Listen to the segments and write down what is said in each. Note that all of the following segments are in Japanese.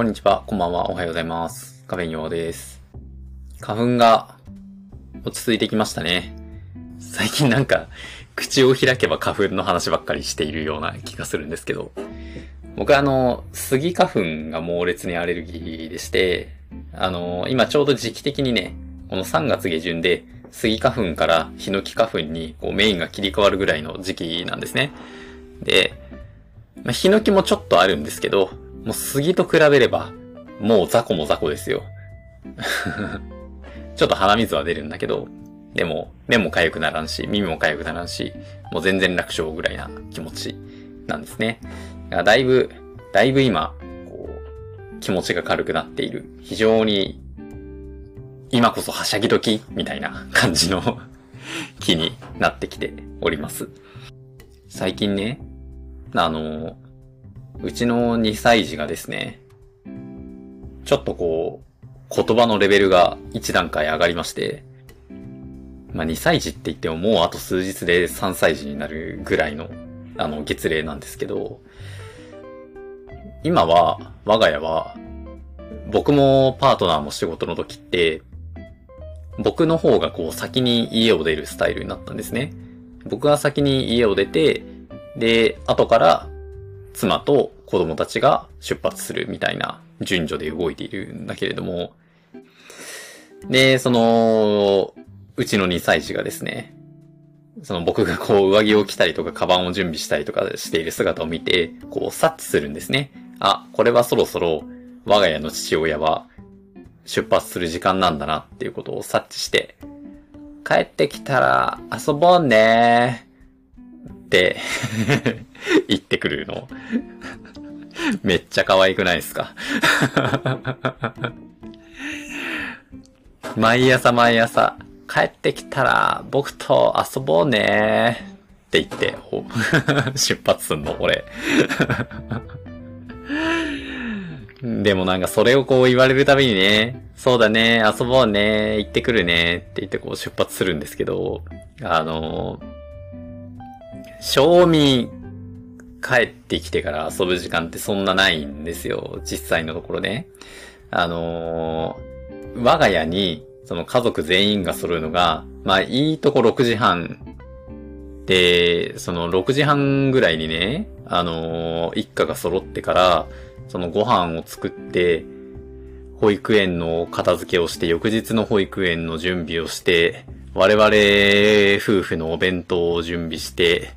こんにちは、こんばんは、おはようございます。カフェインです。花粉が落ち着いてきましたね。最近なんか、口を開けば花粉の話ばっかりしているような気がするんですけど、僕はあの、杉花粉が猛烈にアレルギーでして、あの、今ちょうど時期的にね、この3月下旬で、杉花粉からヒノキ花粉にこうメインが切り替わるぐらいの時期なんですね。で、まあ、ヒノキもちょっとあるんですけど、もう杉と比べれば、もう雑魚も雑魚ですよ。ちょっと鼻水は出るんだけど、でも、目も痒くならんし、耳も痒くならんし、もう全然楽勝ぐらいな気持ちなんですね。だだいぶ、だいぶ今、こう、気持ちが軽くなっている。非常に、今こそはしゃぎ時みたいな感じの 気になってきております。最近ね、あの、うちの2歳児がですね、ちょっとこう、言葉のレベルが1段階上がりまして、まあ2歳児って言ってももうあと数日で3歳児になるぐらいの、あの、月齢なんですけど、今は、我が家は、僕もパートナーも仕事の時って、僕の方がこう先に家を出るスタイルになったんですね。僕が先に家を出て、で、後から妻と子供たちが出発するみたいな順序で動いているんだけれども、で、その、うちの2歳児がですね、その僕がこう上着を着たりとかカバンを準備したりとかしている姿を見て、こう察知するんですね。あ、これはそろそろ我が家の父親は出発する時間なんだなっていうことを察知して、帰ってきたら遊ぼうねって 言ってくるの？めっちゃ可愛くないですか？毎朝毎朝、帰ってきたら僕と遊ぼうねって言って、出発すんの、俺。でもなんかそれをこう言われるたびにね、そうだね、遊ぼうね、行ってくるねって言ってこう出発するんですけど、あの、賞味帰ってきてから遊ぶ時間ってそんなないんですよ、実際のところね。あの我が家にその家族全員が揃うのが、まあいいとこ6時半で、その6時半ぐらいにね、あの一家が揃ってから、そのご飯を作って、保育園の片付けをして、翌日の保育園の準備をして、我々夫婦のお弁当を準備して、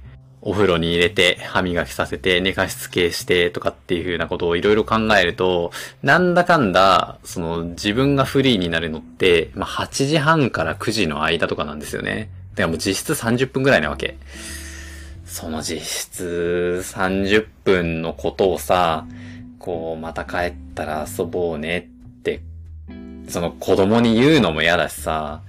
お風呂に入れて、歯磨きさせて、寝かしつけして、とかっていう風なことをいろいろ考えると、なんだかんだ、その自分がフリーになるのって、まあ、8時半から9時の間とかなんですよね。だからもう実質30分ぐらいなわけ。その実質30分のことをさ、こう、また帰ったら遊ぼうねって、その子供に言うのも嫌だしさ、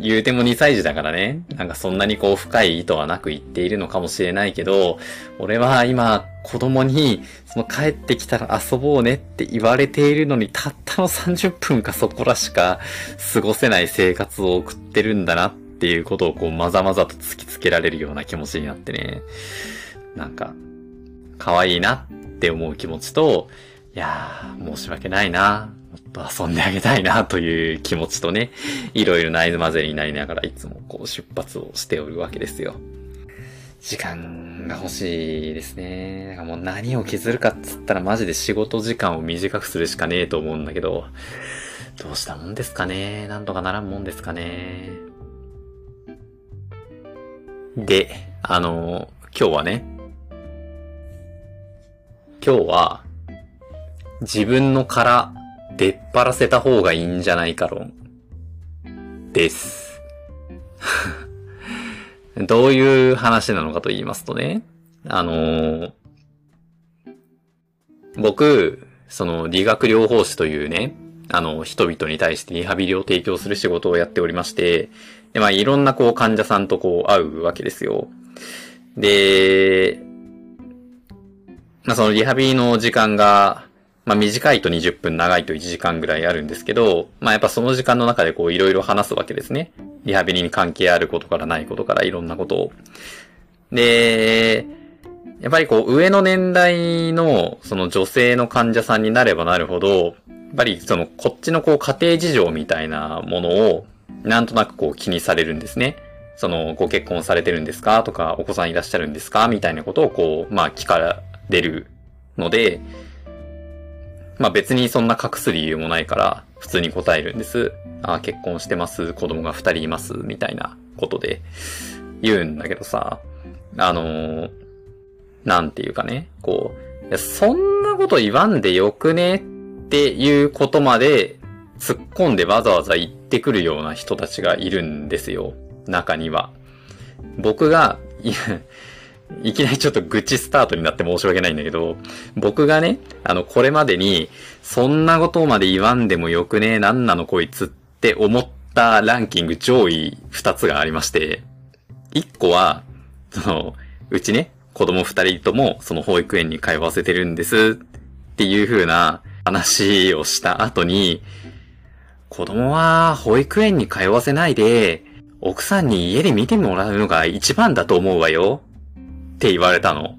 言うても2歳児だからね、なんかそんなにこう深い意図はなく言っているのかもしれないけど、俺は今子供に、その帰ってきたら遊ぼうねって言われているのに、たったの30分かそこらしか過ごせない生活を送ってるんだなっていうことをこうまざまざと突きつけられるような気持ちになってね、なんか、可愛いなって思う気持ちと、いやー、申し訳ないな。と遊んであげたいなという気持ちとね、いろいろな合図混ぜになりながらいつもこう出発をしておるわけですよ。時間が欲しいですね。だからもう何を削るかっつったらマジで仕事時間を短くするしかねえと思うんだけど、どうしたもんですかね？なんとかならんもんですかね？で、あの、今日はね、今日は、自分の殻、出っ張らせた方がいいんじゃないか論。です。どういう話なのかと言いますとね、あのー僕、その理学療法士というね、あの、人々に対してリハビリを提供する仕事をやっておりまして、で、まあ、いろんなこう患者さんとこう会うわけですよ。で、まあ、そのリハビリの時間が、まあ、短いと20分、長いと1時間ぐらいあるんですけど、まあ、やっぱその時間の中でこういろいろ話すわけですね。リハビリに関係あることからないことからいろんなことを。で、やっぱりこう上の年代のその女性の患者さんになればなるほど、やっぱりそのこっちのこう家庭事情みたいなものをなんとなくこう気にされるんですね。そのご結婚されてるんですか？とかお子さんいらっしゃるんですか？みたいなことをこうまあ聞かれるので、まあ別にそんな隠す理由もないから普通に答えるんです。あ結婚してます、子供が二人います、みたいなことで言うんだけどさ、あのー、なんていうかね、こう、そんなこと言わんでよくねっていうことまで突っ込んでわざわざ言ってくるような人たちがいるんですよ。中には。僕が、いや、いきなりちょっと愚痴スタートになって申し訳ないんだけど、僕がね、あの、これまでに、そんなことまで言わんでもよくねなんなのこいつって思ったランキング上位2つがありまして、1個は、その、うちね、子供2人ともその保育園に通わせてるんですっていう風な話をした後に、子供は保育園に通わせないで、奥さんに家で見てもらうのが一番だと思うわよ。って言われたの。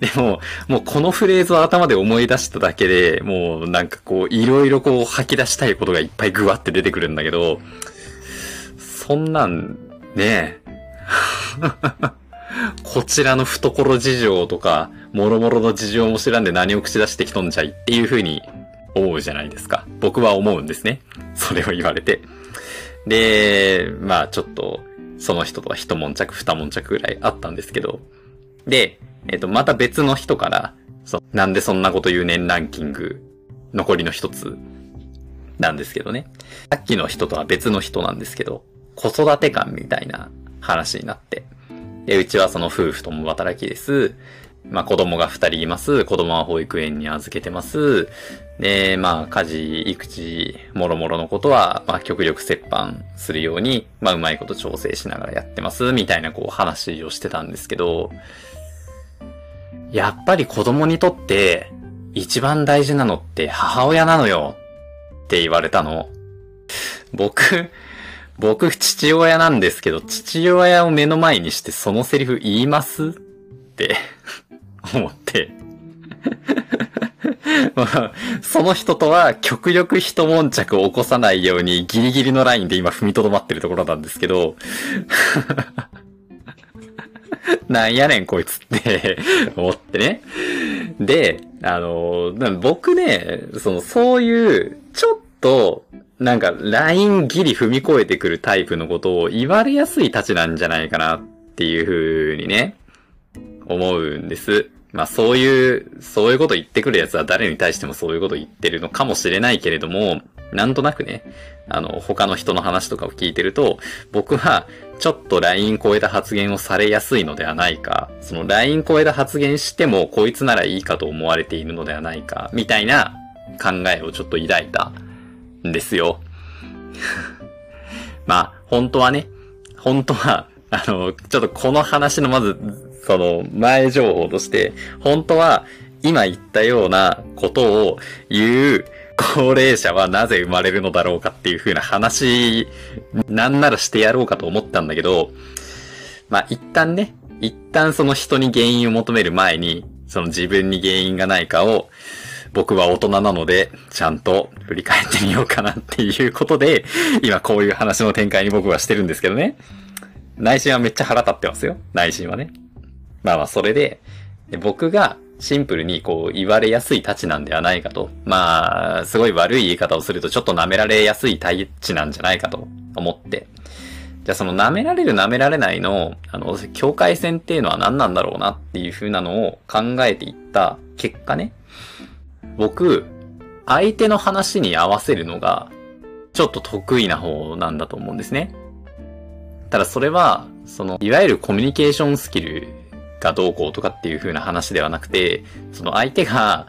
でも、もうこのフレーズを頭で思い出しただけで、もうなんかこう、いろいろこう吐き出したいことがいっぱいグワって出てくるんだけど、そんなん、ね こちらの懐事情とか、もろもろの事情も知らんで何を口出してきとんじゃいっていう風に思うじゃないですか。僕は思うんですね。それを言われて。で、まあちょっと、その人とは一悶着二悶着ぐらいあったんですけど、で、えっ、と、また別の人から、そ、なんでそんなこと言うねんランキング、残りの一つ、なんですけどね。さっきの人とは別の人なんですけど、子育て感みたいな話になって。で、うちはその夫婦共働きです。まあ子供が二人います。子供は保育園に預けてます。で、まあ家事、育児、もろもろのことは、まあ極力折半するように、まあうまいこと調整しながらやってます。みたいなこう話をしてたんですけど、やっぱり子供にとって一番大事なのって母親なのよって言われたの。僕、僕父親なんですけど、父親を目の前にしてそのセリフ言います？って思って まあその人とは極力一悶着を起こさないようにギリギリのラインで今踏みとどまってるところなんですけど なんやねんこいつって思ってね。で、あの、僕ね、その、そういう、ちょっと、なんか、ラインギリ踏み越えてくるタイプのことを言われやすいたちなんじゃないかなっていう風にね、思うんです。まあそういう、そういうこと言ってくるやつは誰に対してもそういうこと言ってるのかもしれないけれども、なんとなくね、あの、他の人の話とかを聞いてると、僕はちょっとライン超えた発言をされやすいのではないか、そのライン超えた発言してもこいつならいいかと思われているのではないか、みたいな考えをちょっと抱いたんですよ。まあ、本当はね、本当は、あの、ちょっとこの話のまず、その前情報として、本当は今言ったようなことを言う高齢者はなぜ生まれるのだろうかっていう風な話、なんならしてやろうかと思ったんだけど、まあ一旦ね、一旦その人に原因を求める前に、その自分に原因がないかを、僕は大人なので、ちゃんと振り返ってみようかなっていうことで、今こういう話の展開に僕はしてるんですけどね。内心はめっちゃ腹立ってますよ。内心はね。まあまあ、それで、僕がシンプルにこう言われやすいたちなんではないかと。まあ、すごい悪い言い方をするとちょっと舐められやすいたちなんじゃないかと思って。じゃあその舐められる舐められないの、あの、境界線っていうのは何なんだろうなっていう風なのを考えていった結果ね。僕、相手の話に合わせるのが、ちょっと得意な方なんだと思うんですね。ただそれは、その、いわゆるコミュニケーションスキルがどうこうとかっていう風な話ではなくて、その相手が、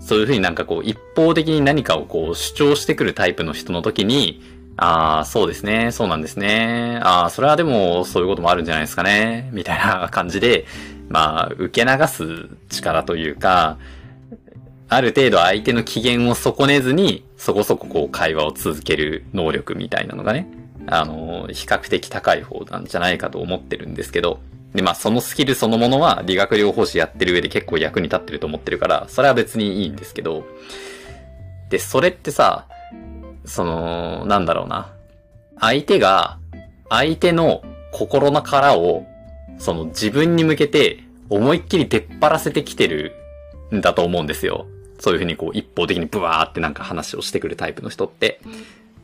そういう風になんかこう、一方的に何かをこう、主張してくるタイプの人の時に、ああ、そうですね、そうなんですね。ああ、それはでも、そういうこともあるんじゃないですかね。みたいな感じで、まあ、受け流す力というか、ある程度相手の機嫌を損ねずに、そこそここう会話を続ける能力みたいなのがね、あの、比較的高い方なんじゃないかと思ってるんですけど、で、まあそのスキルそのものは理学療法士やってる上で結構役に立ってると思ってるから、それは別にいいんですけど、で、それってさ、その、なんだろうな。相手が、相手の心の殻を、その自分に向けて思いっきり出っ張らせてきてるんだと思うんですよ。そういうふうにこう一方的にブワーってなんか話をしてくるタイプの人って。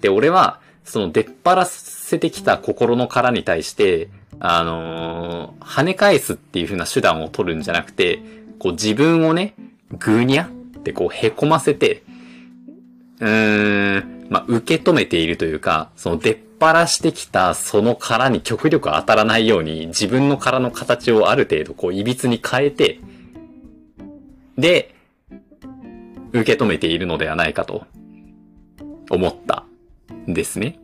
で、俺は、その出っ張らせてきた心の殻に対して、あのー、跳ね返すっていう風な手段を取るんじゃなくて、こう自分をね、ぐにゃってこう凹ませて、うーん、まあ、受け止めているというか、その出っ張らしてきたその殻に極力当たらないように、自分の殻の形をある程度こう、歪に変えて、で、受け止めているのではないかと、思った。ですね。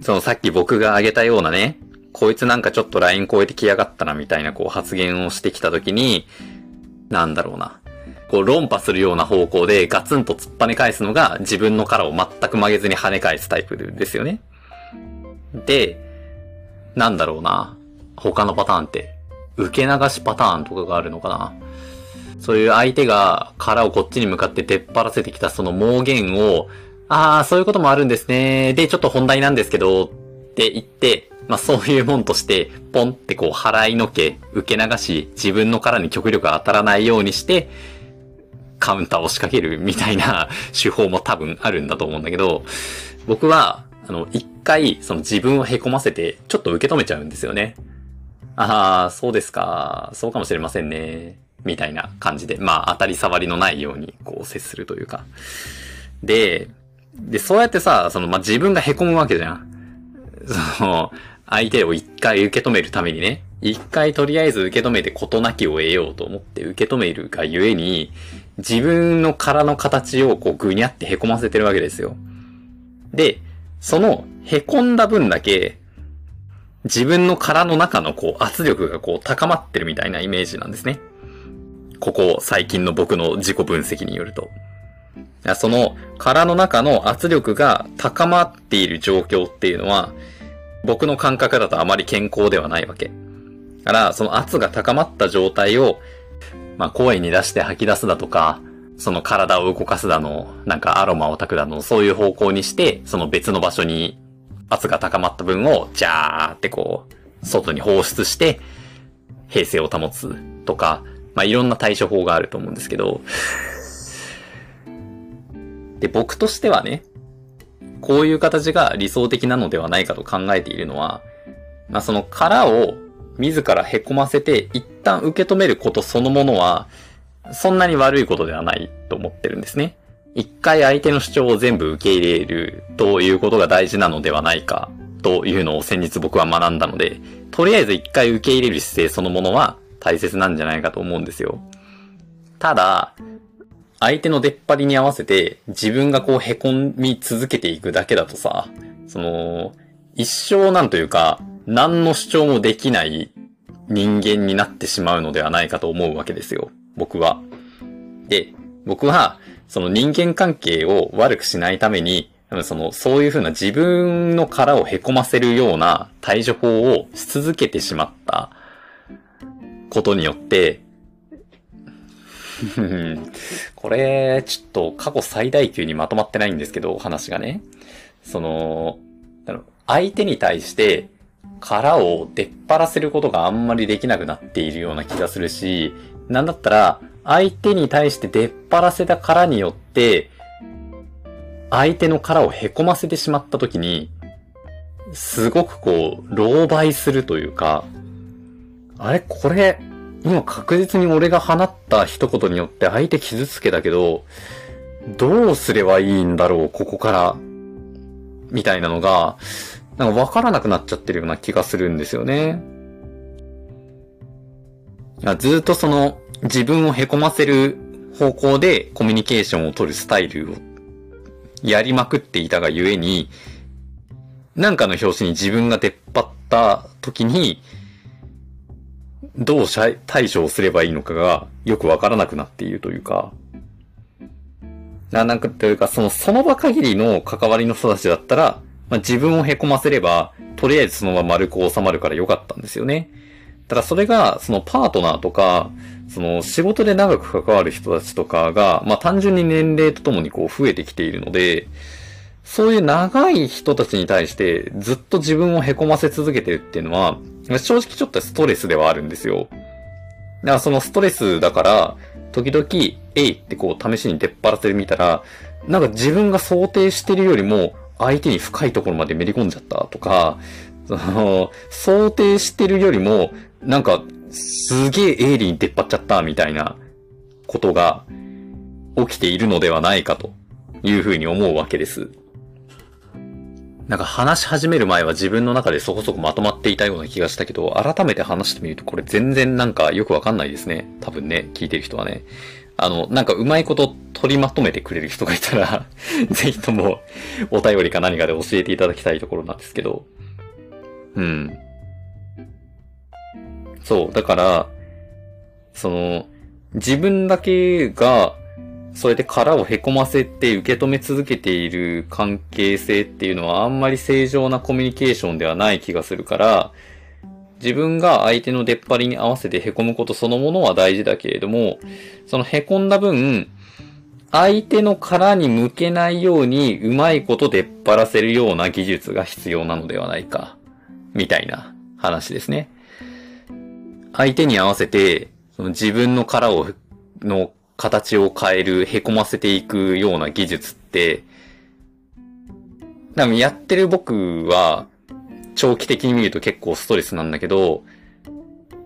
そのさっき僕が挙げたようなね、こいつなんかちょっとライン超えてきやがったなみたいなこう発言をしてきたときに、なんだろうな。こう論破するような方向でガツンと突っぱね返すのが自分の殻を全く曲げずに跳ね返すタイプですよね。で、なんだろうな。他のパターンって、受け流しパターンとかがあるのかな。そういう相手が殻をこっちに向かって出っ張らせてきたその盲言を、ああ、そういうこともあるんですね。で、ちょっと本題なんですけど、って言って、まあそういうもんとして、ポンってこう払いのけ、受け流し、自分の殻に極力当たらないようにして、カウンターを仕掛けるみたいな手法も多分あるんだと思うんだけど、僕は、あの、一回、その自分を凹ませて、ちょっと受け止めちゃうんですよね。ああ、そうですか。そうかもしれませんね。みたいな感じで、まあ、当たり障りのないように、こう、接するというか。で、で、そうやってさ、その、まあ、自分が凹むわけじゃん。その、相手を一回受け止めるためにね、一回とりあえず受け止めて事なきを得ようと思って受け止めるがゆえに、自分の殻の形をこうぐにゃって凹ませてるわけですよ。で、その凹んだ分だけ、自分の殻の中のこう圧力がこう高まってるみたいなイメージなんですね。ここ最近の僕の自己分析によると。その殻の中の圧力が高まっている状況っていうのは、僕の感覚だとあまり健康ではないわけ。だから、その圧が高まった状態をまあ、声に出して吐き出すだとか、その体を動かすだの、なんかアロマを炊くだの、そういう方向にして、その別の場所に圧が高まった分を、ジャーってこう、外に放出して、平静を保つとか、まあ、いろんな対処法があると思うんですけど、で、僕としてはね、こういう形が理想的なのではないかと考えているのは、まあ、その殻を自ら凹ませて一旦受け止めることそのものは、そんなに悪いことではないと思ってるんですね。一回相手の主張を全部受け入れるということが大事なのではないかというのを先日僕は学んだので、とりあえず一回受け入れる姿勢そのものは大切なんじゃないかと思うんですよ。ただ、相手の出っ張りに合わせて自分がこう凹み続けていくだけだとさ、その、一生なんというか、何の主張もできない人間になってしまうのではないかと思うわけですよ。僕は。で、僕は、その人間関係を悪くしないために、その、そういうふうな自分の殻を凹ませるような対処法をし続けてしまったことによって、これ、ちょっと過去最大級にまとまってないんですけど、話がね。その、相手に対して殻を出っ張らせることがあんまりできなくなっているような気がするし、なんだったら、相手に対して出っ張らせた殻によって、相手の殻を凹ませてしまった時に、すごくこう、狼狽するというか、あれこれ、今確実に俺が放った一言によって相手傷つけたけど、どうすればいいんだろう、ここから。みたいなのが、なんかわからなくなっちゃってるような気がするんですよね。ずっとその自分を凹ませる方向でコミュニケーションを取るスタイルをやりまくっていたがゆえに、なんかの表紙に自分が出っ張った時に、どう対処をすればいいのかがよくわからなくなっているというか、ななんかというか、その、その場限りの関わりの人たちだったら、まあ、自分を凹ませれば、とりあえずそのまま丸く収まるから良かったんですよね。ただそれが、そのパートナーとか、その仕事で長く関わる人たちとかが、まあ単純に年齢とともにこう増えてきているので、そういう長い人たちに対してずっと自分を凹ませ続けてるっていうのは、正直ちょっとストレスではあるんですよ。だからそのストレスだから、時々、えいってこう試しに出っ張らせてみたら、なんか自分が想定してるよりも相手に深いところまでめり込んじゃったとか、その、想定してるよりも、なんか、すげえ鋭利に出っ張っちゃったみたいなことが起きているのではないかというふうに思うわけです。なんか話し始める前は自分の中でそこそこまとまっていたような気がしたけど、改めて話してみるとこれ全然なんかよくわかんないですね。多分ね、聞いてる人はね。あの、なんかうまいこと取りまとめてくれる人がいたら ぜひともお便りか何かで教えていただきたいところなんですけど。うん。そう、だから、その、自分だけが、そうやって殻を凹ませて受け止め続けている関係性っていうのはあんまり正常なコミュニケーションではない気がするから、自分が相手の出っ張りに合わせて凹むことそのものは大事だけれども、その凹んだ分、相手の殻に向けないようにうまいこと出っ張らせるような技術が必要なのではないか、みたいな話ですね。相手に合わせて、その自分の殻を、の形を変える、凹ませていくような技術って、やってる僕は、長期的に見ると結構ストレスなんだけど、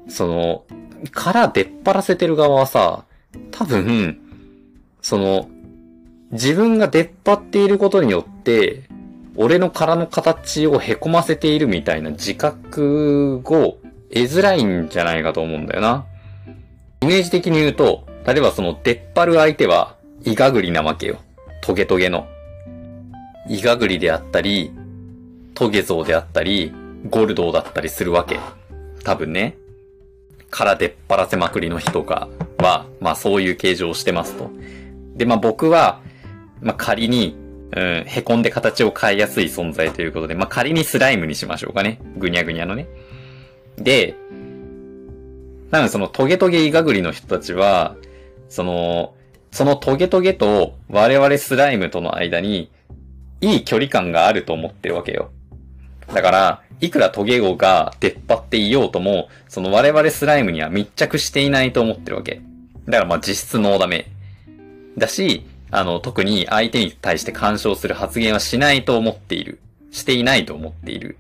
その、殻出っ張らせてる側はさ、多分、その、自分が出っ張っていることによって、俺の殻の形を凹ませているみたいな自覚を得づらいんじゃないかと思うんだよな。イメージ的に言うと、例えばその出っ張る相手は、イガグリなわけよ。トゲトゲの。イガグリであったり、トゲゾウであったり、ゴルドーだったりするわけ。多分ね。から出っ張らせまくりの人が、は、まあそういう形状をしてますと。で、まあ僕は、まあ仮に、うん、凹んで形を変えやすい存在ということで、まあ仮にスライムにしましょうかね。ぐにゃぐにゃのね。で、なのでそのトゲトゲイガグリの人たちは、その、そのトゲトゲと我々スライムとの間に、いい距離感があると思ってるわけよ。だから、いくらトゲゴが出っ張っていようとも、その我々スライムには密着していないと思ってるわけ。だからまあ実質ノーダメ。だし、あの、特に相手に対して干渉する発言はしないと思っている。していないと思っている。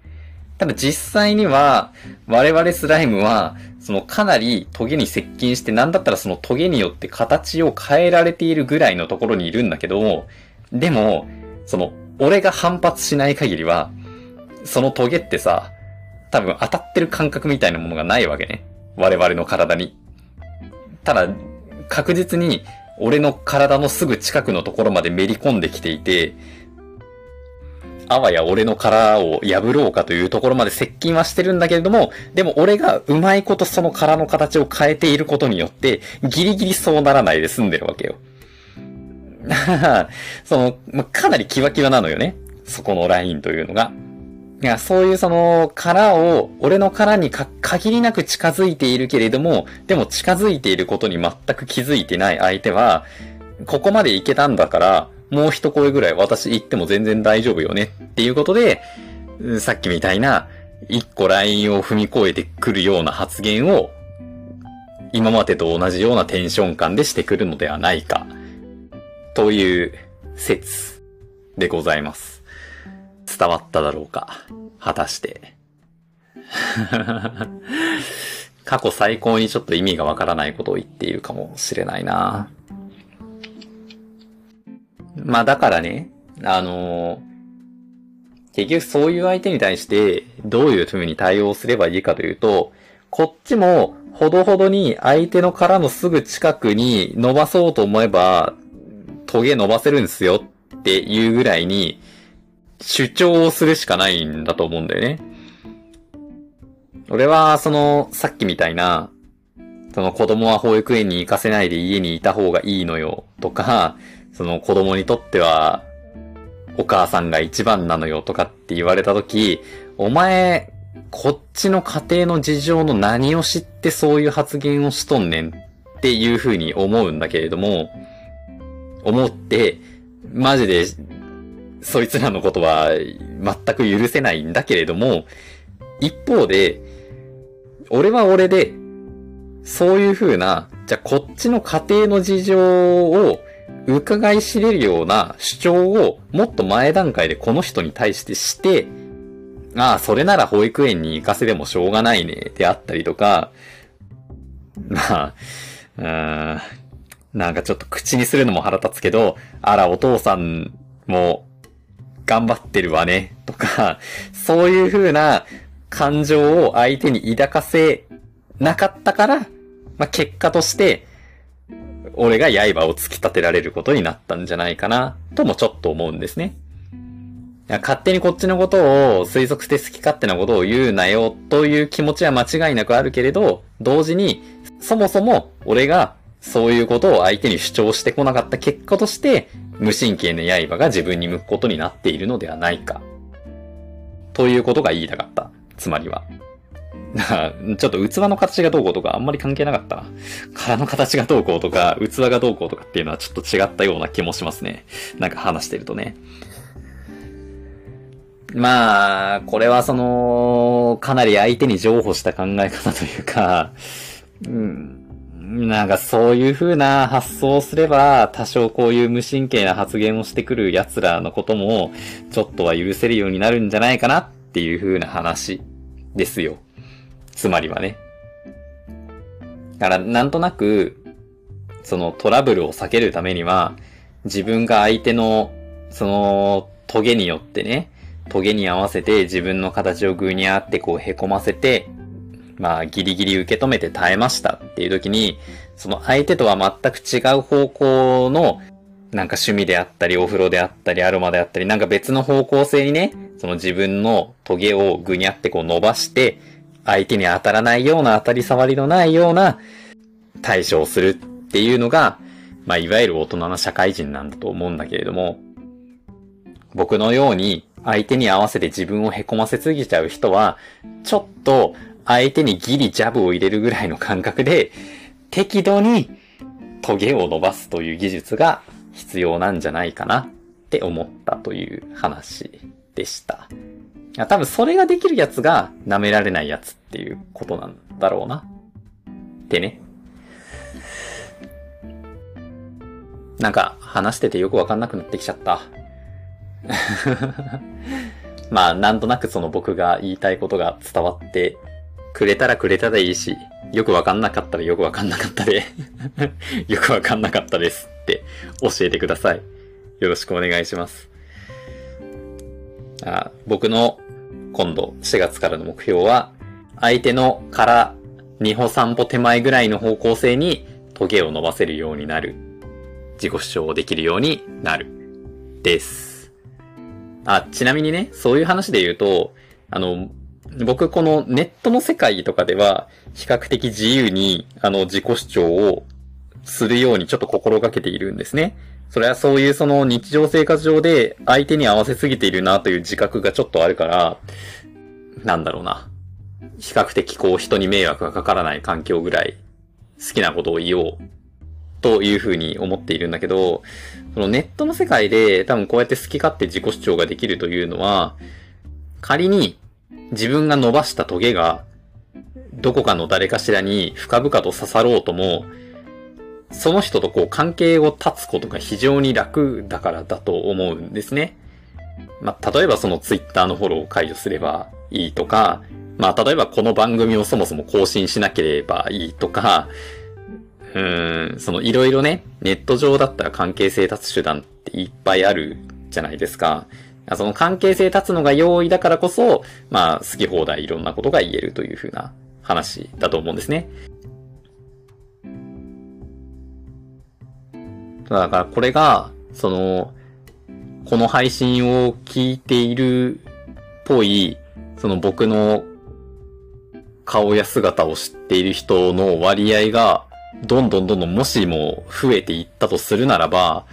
ただ実際には、我々スライムは、そのかなりトゲに接近して、なんだったらそのトゲによって形を変えられているぐらいのところにいるんだけど、でも、その、俺が反発しない限りは、そのトゲってさ、多分当たってる感覚みたいなものがないわけね。我々の体に。ただ、確実に俺の体のすぐ近くのところまでめり込んできていて、あわや俺の殻を破ろうかというところまで接近はしてるんだけれども、でも俺がうまいことその殻の形を変えていることによって、ギリギリそうならないで済んでるわけよ。その、まかなりキワキワなのよね。そこのラインというのが。いや、そういうその、殻を、俺の殻にか、限りなく近づいているけれども、でも近づいていることに全く気づいてない相手は、ここまでいけたんだから、もう一声ぐらい私言っても全然大丈夫よねっていうことで、さっきみたいな、一個ラインを踏み越えてくるような発言を、今までと同じようなテンション感でしてくるのではないか、という説でございます。伝わっただろうか果たして。過去最高にちょっと意味がわからないことを言っているかもしれないな。まあだからね、あのー、結局そういう相手に対してどういう風に対応すればいいかというと、こっちもほどほどに相手の殻のすぐ近くに伸ばそうと思えば、トゲ伸ばせるんですよっていうぐらいに、主張をするしかないんだと思うんだよね。俺は、その、さっきみたいな、その子供は保育園に行かせないで家にいた方がいいのよとか、その子供にとっては、お母さんが一番なのよとかって言われたとき、お前、こっちの家庭の事情の何を知ってそういう発言をしとんねんっていうふうに思うんだけれども、思って、マジで、そいつらのことは全く許せないんだけれども、一方で、俺は俺で、そういう風な、じゃあこっちの家庭の事情を伺い知れるような主張をもっと前段階でこの人に対してして、ああ、それなら保育園に行かせてもしょうがないね、であったりとか、まあ、うん、なんかちょっと口にするのも腹立つけど、あら、お父さんも頑張ってるわね、とか、そういう風な感情を相手に抱かせなかったから、まあ、結果として、俺が刃を突き立てられることになったんじゃないかな、ともちょっと思うんですね。勝手にこっちのことを推測して好き勝手なことを言うなよという気持ちは間違いなくあるけれど、同時に、そもそも俺がそういうことを相手に主張してこなかった結果として、無神経な刃が自分に向くことになっているのではないか。ということが言いたかった。つまりは。ちょっと器の形がどうこうとかあんまり関係なかったな。殻の形がどうこうとか、器がどうこうとかっていうのはちょっと違ったような気もしますね。なんか話してるとね。まあ、これはその、かなり相手に譲歩した考え方というか、うん、なんかそういう風な発想をすれば、多少こういう無神経な発言をしてくる奴らのことも、ちょっとは許せるようになるんじゃないかなっていう風な話ですよ。つまりはね。だから、なんとなく、そのトラブルを避けるためには、自分が相手の、その、トゲによってね、トゲに合わせて自分の形をぐにゃってこう凹ませて、まあギリギリ受け止めて耐えましたっていう時に、その相手とは全く違う方向のなんか趣味であったり、お風呂であったり、アロマであったり、なんか別の方向性にね、その自分のトゲをぐにゃってこう伸ばして、相手に当たらないような当たり障りのないような対処をするっていうのが、まあいわゆる大人の社会人なんだと思うんだけれども、僕のように相手に合わせて自分を凹ませすぎちゃう人は、ちょっと相手にギリジャブを入れるぐらいの感覚で、適度にトゲを伸ばすという技術が必要なんじゃないかなって思ったという話でした。多分それができるやつが舐められないやつっていうことなんだろうな。ってね。なんか話しててよくわかんなくなってきちゃった。まあ、なんとなくその僕が言いたいことが伝わってくれたらくれたでいいし、よくわかんなかったらよくわかんなかったで よくわかんなかったですって教えてください。よろしくお願いします。あ僕の今度4月からの目標は、相手のから2歩3歩手前ぐらいの方向性にトゲを伸ばせるようになる。自己主張できるようになる。です。あ、ちなみにね、そういう話で言うと、あの、僕このネットの世界とかでは、比較的自由に、あの、自己主張をするようにちょっと心がけているんですね。それはそういうその日常生活上で相手に合わせすぎているなという自覚がちょっとあるから、なんだろうな。比較的こう人に迷惑がかからない環境ぐらい好きなことを言おうというふうに思っているんだけど、そのネットの世界で多分こうやって好き勝手自己主張ができるというのは、仮に自分が伸ばしたトゲがどこかの誰かしらに深々と刺さろうとも、その人とこう関係を断つことが非常に楽だからだと思うんですね。まあ、例えばそのツイッターのフォローを解除すればいいとか、まあ、例えばこの番組をそもそも更新しなければいいとか、うん、そのいろいろね、ネット上だったら関係性立つ手段っていっぱいあるじゃないですか。その関係性立つのが容易だからこそ、まあ好き放題いろんなことが言えるというふうな話だと思うんですね。だからこれが、その、この配信を聞いているっぽい、その僕の顔や姿を知っている人の割合がどんどんどんどんもしも増えていったとするならば、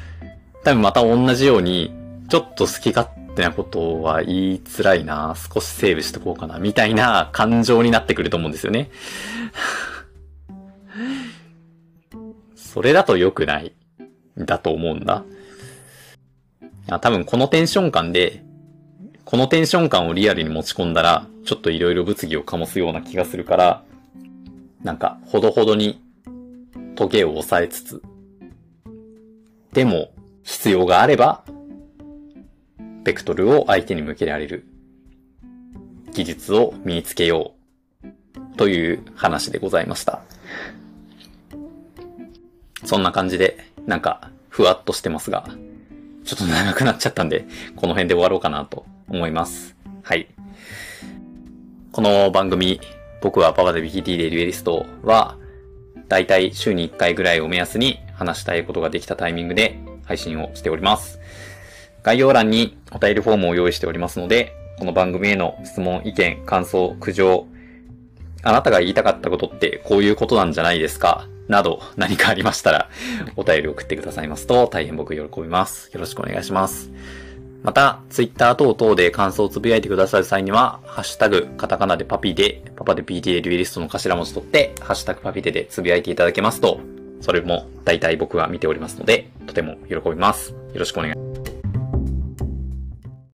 多分また同じように、ちょっと好き勝手なことは言いづらいな、少しセーブしとこうかな、みたいな感情になってくると思うんですよね。それだと良くない、だと思うんだ。あ多分このテンション感で、このテンション感をリアルに持ち込んだら、ちょっと色々物議を醸すような気がするから、なんか、ほどほどに、トゲを抑えつつ、でも、必要があれば、ベクトルを相手に向けられる技術を身につけようという話でございました。そんな感じで、なんか、ふわっとしてますが、ちょっと長くなっちゃったんで、この辺で終わろうかなと思います。はい。この番組、僕はパパで BT でデュエリストは、だいたい週に1回ぐらいを目安に話したいことができたタイミングで配信をしております。概要欄にお便りフォームを用意しておりますので、この番組への質問、意見、感想、苦情、あなたが言いたかったことってこういうことなんじゃないですか？など何かありましたらお便り送ってくださいますと大変僕喜びます。よろしくお願いします。また、ツイッター等々で感想をつぶやいてくださる際には、ハッシュタグ、カタカナでパピで、パパで PTA リュエリストの頭文字取って、ハッシュタグパピででつぶやいていただけますと、それも大体僕は見ておりますので、とても喜びます。よろしくお願いします。